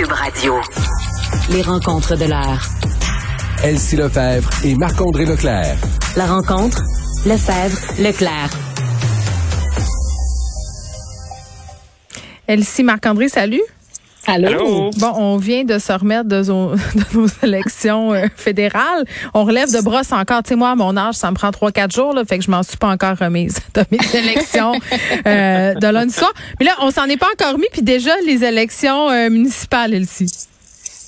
Cube Radio. Les rencontres de l'heure. Elsie Lefebvre et Marc-André Leclerc. La rencontre, Lefebvre, Leclerc. Elsie Marc-André, salut. Allô? Bon, on vient de se remettre de, zo- de nos élections euh, fédérales. On relève de brosse encore. Tu sais, moi, à mon âge, ça me prend trois, quatre jours, là, fait que je m'en suis pas encore remise de mes élections euh, de lundi soir. Mais là, on s'en est pas encore mis, puis déjà, les élections euh, municipales, Elsie.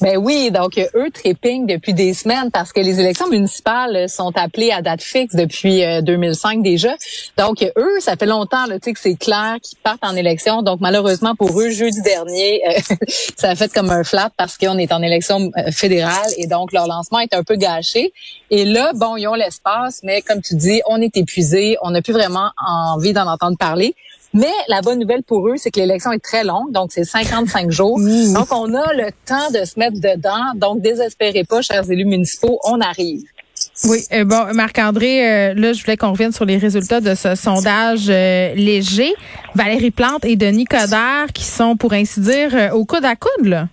Ben oui, donc euh, eux trépignent depuis des semaines parce que les élections municipales euh, sont appelées à date fixe depuis euh, 2005 déjà. Donc euh, eux, ça fait longtemps là, que c'est clair qu'ils partent en élection. Donc malheureusement pour eux, jeudi dernier, euh, ça a fait comme un flat parce qu'on est en élection euh, fédérale et donc leur lancement est un peu gâché. Et là, bon, ils ont l'espace, mais comme tu dis, on est épuisé, on n'a plus vraiment envie d'en entendre parler. Mais la bonne nouvelle pour eux, c'est que l'élection est très longue, donc c'est 55 jours. Donc on a le temps de se mettre dedans. Donc désespérez pas, chers élus municipaux, on arrive. Oui, euh, bon, Marc-André, euh, là, je voulais qu'on revienne sur les résultats de ce sondage euh, léger. Valérie Plante et Denis Coderre qui sont, pour ainsi dire, euh, au coude à coude, là.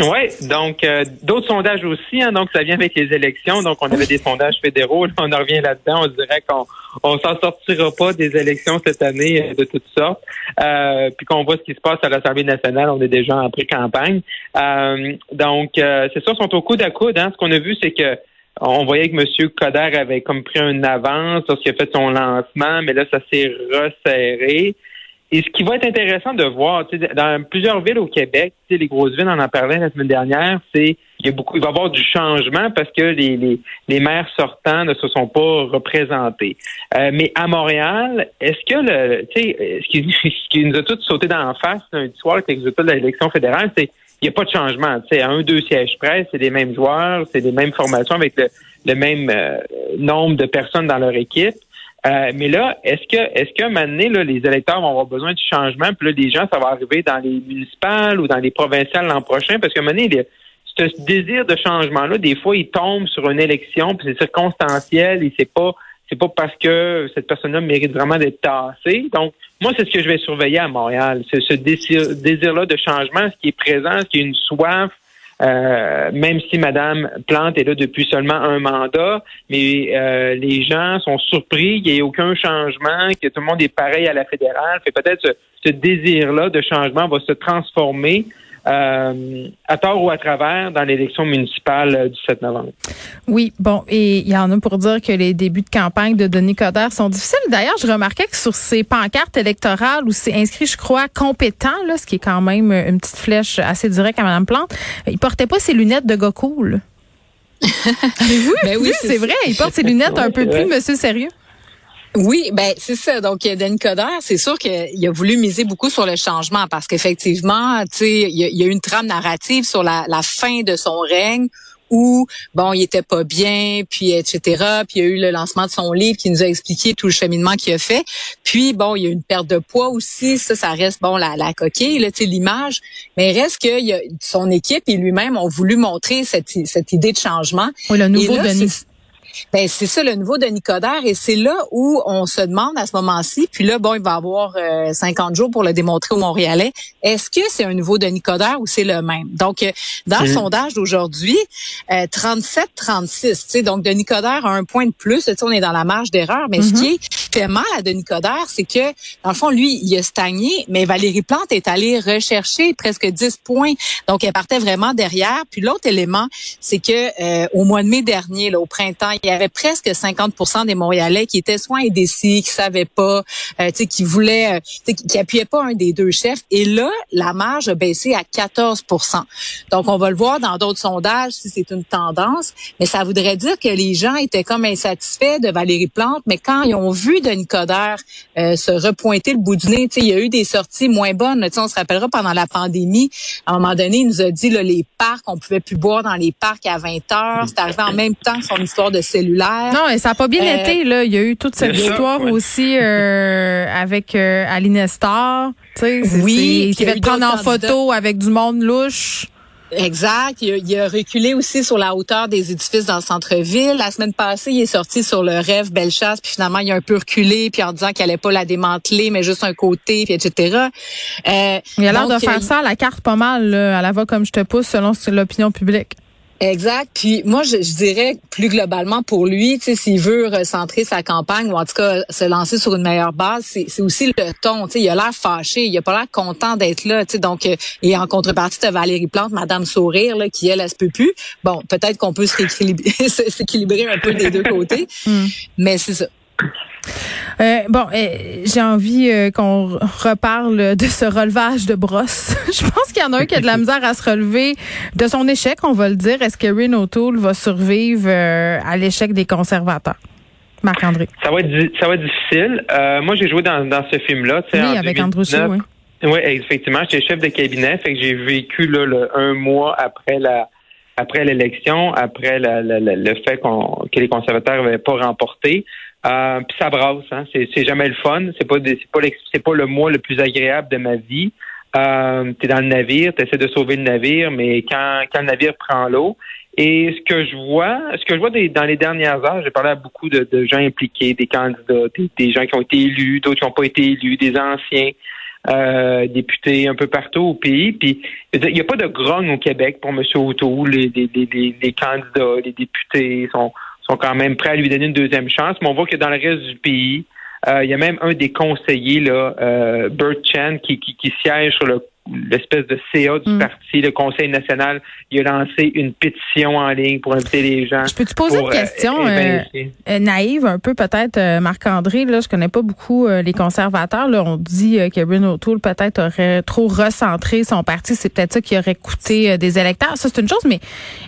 Oui, donc euh, d'autres sondages aussi, hein, donc ça vient avec les élections. Donc on avait des sondages fédéraux, là, on en revient là-dedans. On dirait qu'on on s'en sortira pas des élections cette année euh, de toutes sortes. Euh, puis qu'on voit ce qui se passe à l'Assemblée nationale, on est déjà en pré-campagne. Euh, donc euh, c'est ils sont au coude à coude. Hein. Ce qu'on a vu, c'est que on voyait que M. Coder avait comme pris une avance lorsqu'il a fait son lancement, mais là ça s'est resserré. Et ce qui va être intéressant de voir, dans plusieurs villes au Québec, les grosses villes, on en parlait la semaine dernière, c'est il y a beaucoup, il va y avoir du changement parce que les, les, les maires sortants ne se sont pas représentés. Euh, mais à Montréal, est-ce que le, tu sais, ce qui, ce qui nous a tous sauté dans la face lundi soir avec les résultats de l'élection fédérale, c'est il n'y a pas de changement. Tu sais, un, deux sièges près, c'est les mêmes joueurs, c'est les mêmes formations avec le, le même euh, nombre de personnes dans leur équipe. Euh, mais là, est-ce que est-ce moment donné, là, les électeurs vont avoir besoin de changement, puis là, les gens, ça va arriver dans les municipales ou dans les provinciales l'an prochain, parce moment donné, les- ce désir de changement-là, des fois, il tombe sur une élection, puis c'est circonstanciel, et c'est pas c'est pas parce que cette personne-là mérite vraiment d'être tassée. Donc, moi, c'est ce que je vais surveiller à Montréal. C'est ce désir- désir-là de changement, ce qui est présent, ce qui est une soif, euh, même si Madame Plante est là depuis seulement un mandat, mais euh, les gens sont surpris qu'il n'y ait aucun changement, que tout le monde est pareil à la fédérale. Peut-être ce, ce désir-là de changement va se transformer euh, à tort ou à travers dans l'élection municipale euh, du 7 novembre. Oui, bon, et il y en a pour dire que les débuts de campagne de Denis Coderre sont difficiles. D'ailleurs, je remarquais que sur ces pancartes électorales où c'est inscrit, je crois, compétent, là, ce qui est quand même une petite flèche assez directe à Mme Plante, il portait pas ses lunettes de gars cool. Avez-vous Ben oui, c'est vrai, il porte ses lunettes un peu plus monsieur sérieux. Oui, ben c'est ça. Donc Denis Coderre, c'est sûr qu'il a voulu miser beaucoup sur le changement parce qu'effectivement, tu sais, il y, a- y une trame narrative sur la, la fin de son règne où bon, il était pas bien, puis etc. Puis il y a eu le lancement de son livre qui nous a expliqué tout le cheminement qu'il a fait. Puis bon, il y a eu une perte de poids aussi. Ça, ça reste bon la, la coquille, là, tu sais, l'image. Mais il reste que il y a, son équipe et lui-même ont voulu montrer cette, cette idée de changement. Oui, le nouveau Et là, Denis. Ben c'est ça le nouveau Denis Coderre et c'est là où on se demande à ce moment-ci. Puis là, bon, il va avoir 50 jours pour le démontrer au Montréalais. Est-ce que c'est un nouveau Denis Coderre ou c'est le même? Donc dans le sondage d'aujourd'hui, 37-36. Tu sais, donc Denis Coderre a un point de plus. Tu sais, on est dans la marge d'erreur. Mais ce qui est fait mal à Denis Coderre, c'est que dans le fond, lui, il a stagné, mais Valérie Plante est allée rechercher presque 10 points. Donc elle partait vraiment derrière. Puis l'autre élément, c'est que euh, au mois de mai dernier, là, au printemps, il y avait presque 50 des Montréalais qui étaient soit indécis, qui savaient pas, euh, qui voulaient, euh, qui appuyaient pas un des deux chefs. Et là, la marge a baissé à 14 Donc, on va le voir dans d'autres sondages si c'est une tendance, mais ça voudrait dire que les gens étaient comme insatisfaits de Valérie Plante, mais quand ils ont vu Denis Coderre euh, se repointer le bout du nez, il y a eu des sorties moins bonnes. on se rappellera pendant la pandémie, à un moment donné, il nous a dit là, les parcs, on pouvait plus boire dans les parcs à 20 heures. C'est arrivé en même temps que son histoire de cellulaire. Non, et ça n'a pas bien euh, été. Là. Il y a eu toute cette histoire aussi euh, avec euh, Aline Nestor. Oui, qui avait prendre en photo avec du monde louche. Exact. Il a, reculé aussi sur la hauteur des édifices dans le centre-ville. La semaine passée, il est sorti sur le rêve Bellechasse, puis finalement, il a un peu reculé, puis en disant qu'il allait pas la démanteler, mais juste un côté, puis etc. Euh, il a l'air de faire ça à la carte pas mal, là, à la voix comme je te pousse, selon l'opinion publique. Exact. Puis moi, je, dirais plus globalement pour lui, tu sais, s'il veut recentrer sa campagne ou en tout cas se lancer sur une meilleure base, c'est aussi le ton. Tu sais, il a l'air fâché, il a pas l'air content d'être là. Tu sais, donc euh, et en contrepartie, de Valérie Plante, Madame Sourire, là, qui elle, elle se peut plus. Bon, peut-être qu'on peut s'équilibrer un peu des deux côtés, hmm. mais c'est ça. Euh, bon, euh, j'ai envie euh, qu'on reparle de ce relevage de brosse. Je pense qu'il y en a un qui a de la misère à se relever de son échec, on va le dire. Est-ce que Rin O'Toole va survivre à l'échec des conservateurs? Marc-André. Ça va être, ça va être difficile. moi, j'ai joué dans, dans ce film-là. Oui, avec Andrew oui. Oui, effectivement. J'étais chef de cabinet, fait que j'ai vécu là, le, un mois après la après l'élection, après la, le fait qu'on que les conservateurs n'avaient pas remporté. Euh, ça brasse, hein. c'est jamais le fun. C'est pas c'est pas c'est pas le mois le plus agréable de ma vie. Euh, tu es dans le navire, tu essaies de sauver le navire, mais quand, quand le navire prend l'eau. Et ce que je vois, ce que je vois dans les dernières heures, j'ai parlé à beaucoup de, gens impliqués, des candidats, des, gens qui ont été élus, d'autres qui n'ont pas été élus, des anciens euh, députés un peu partout au pays. Puis il n'y a pas de grogne au Québec pour M. O'Toole. Les, les, les, les, candidats, les députés sont sont quand même prêts à lui donner une deuxième chance. Mais on voit que dans le reste du pays, euh, il y a même un des conseillers, là, euh, Bert qui, qui siège sur le l'espèce de CA du mm. parti, le Conseil national, il a lancé une pétition en ligne pour inviter les gens. Je peux te poser une euh, question euh, euh, naïve un peu peut-être, Marc-André. Là, je connais pas beaucoup les conservateurs. Là, on dit que Bruno O'Toole peut-être aurait trop recentré son parti. C'est peut-être ça qui aurait coûté des électeurs. Ça, c'est une chose, mais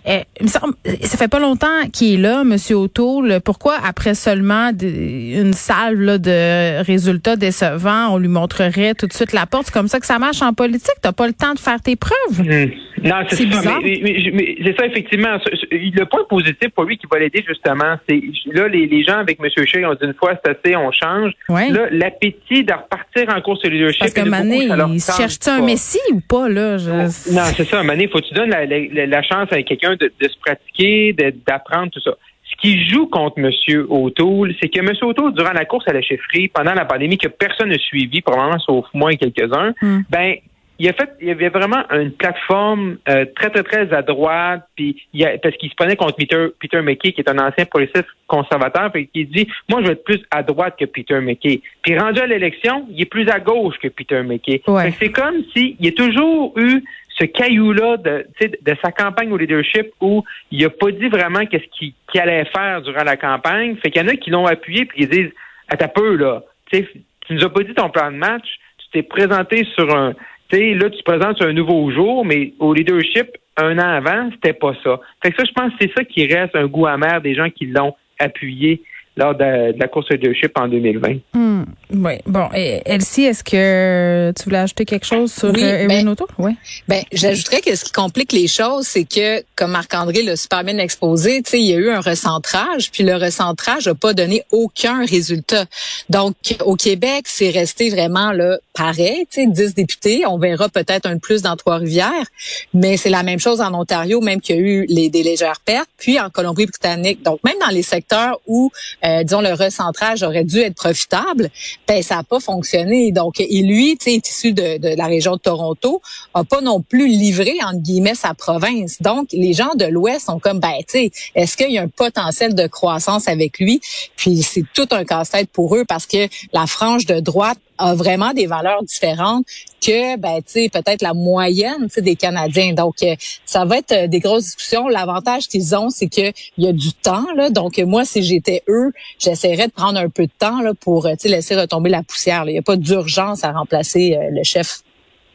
il me semble, ça fait pas longtemps qu'il est là, Monsieur O'Toole. Pourquoi, après seulement une salve là, de résultats décevants, on lui montrerait tout de suite la porte? C'est comme ça que ça marche en politique tu n'as pas le temps de faire tes preuves. Hmm. Non, c'est ça. Mais, c'est ça, effectivement. Le point positif pour lui qui va l'aider, justement, c'est là, les, gens avec M. Shea ont dit une fois, c'est assez, on change. Là, l'appétit de repartir en course de leadership. Parce que Mané, il cherche-tu un messie ou pas, là? Non, c'est ça. Mané, faut que tu donnes la, chance à quelqu'un de, se pratiquer, d'apprendre tout ça Ce qui joue contre M. O'Toole, c'est que M. O'Toole, durant la course à la chefferie, pendant la pandémie, que personne n'a suivi, probablement sauf moi et quelques-uns, hmm. ben il a fait, il y avait vraiment une plateforme euh, très, très, très à droite, puis il a, parce qu'il se prenait contre Peter, Peter McKay, qui est un ancien policier conservateur, puis qui dit, moi, je vais être plus à droite que Peter McKay. Puis rendu à l'élection, il est plus à gauche que Peter McKay. C'est comme s'il y a toujours eu ce caillou-là de, de sa campagne au leadership où il a pas dit vraiment qu'est-ce qu'il allait faire durant la campagne. Fait qu'il y en a qui l'ont appuyé puis qui disent, à ta peu, là, tu nous as pas dit ton plan de match, tu t'es présenté sur un, là, tu te présentes un nouveau jour, mais au leadership, un an avant, c'était pas ça. Fait que ça, je pense que c'est ça qui reste un goût amer des gens qui l'ont appuyé. Lors de, la course de leadership en 2020. Hmm. oui. Bon, et Elsie, est-ce que tu voulais ajouter quelque chose sur oui, euh, ben, Auto? Oui. Ben, j'ajouterais que ce qui complique les choses, c'est que, comme Marc-André l'a super bien exposé, tu sais, il y a eu un recentrage, puis le recentrage n'a pas donné aucun résultat. Donc, au Québec, c'est resté vraiment là pareil, tu sais, 10 députés. On verra peut-être un de plus dans Trois-Rivières, mais c'est la même chose en Ontario, même qu'il y a eu les, des légères pertes, puis en Colombie-Britannique. Donc, même dans les secteurs où, euh, disons, le recentrage aurait dû être profitable, ben ça n'a pas fonctionné. Donc, et lui, tu sais, issu de, de, la région de Toronto, a pas non plus livré entre guillemets sa province. Donc, les gens de l'Ouest sont comme, ben, tu sais, est-ce qu'il y a un potentiel de croissance avec lui? Puis c'est tout un casse-tête pour eux parce que la frange de droite a vraiment des valeurs différentes que ben tu sais peut-être la moyenne des Canadiens. Donc euh, ça va être euh, des grosses discussions. L'avantage qu'ils ont c'est que il y a du temps là. Donc moi si j'étais eux, j'essaierais de prendre un peu de temps là pour euh, tu sais laisser retomber la poussière. Il n'y a pas d'urgence à remplacer le chef.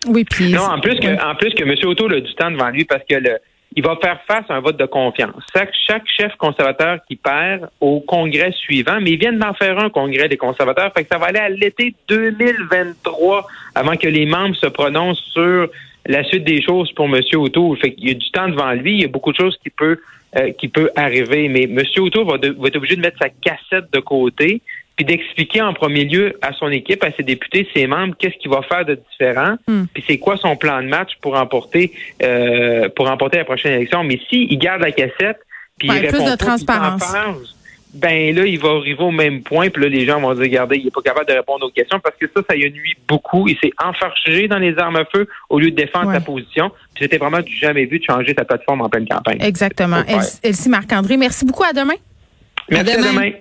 Oui, puis Non, en plus que en plus que M. Auto a du temps devant lui parce que le il va faire face à un vote de confiance. Chaque, chef conservateur qui perd au congrès suivant, mais ils viennent d'en faire un congrès des conservateurs, fait que ça va aller à l'été 2023 avant que les membres se prononcent sur la suite des choses pour M. Auto. Fait qu'il y a du temps devant lui, il y a beaucoup de choses qui peut euh, qui peut arriver, mais M. Va, va être obligé de mettre sa cassette de côté puis d'expliquer en premier lieu à son équipe, à ses députés, ses membres, qu'est-ce qu'il va faire de différent, Hmm. puis c'est quoi son plan de match pour remporter euh, pour remporter la prochaine élection. Mais s'il il garde la cassette, puis Ouais, il plus répond de pas, puis il transparence. ben là, il va arriver au même point, puis là, les gens vont dire, regardez, il est pas capable de répondre aux questions, parce que ça, ça y a nuit beaucoup. Il s'est enfargé dans les armes à feu au lieu de défendre Ouais. sa position. Puis c'était vraiment du jamais vu de changer sa plateforme en pleine campagne. Exactement. Elsie Marc-André, merci beaucoup. À demain. Merci À à demain. demain.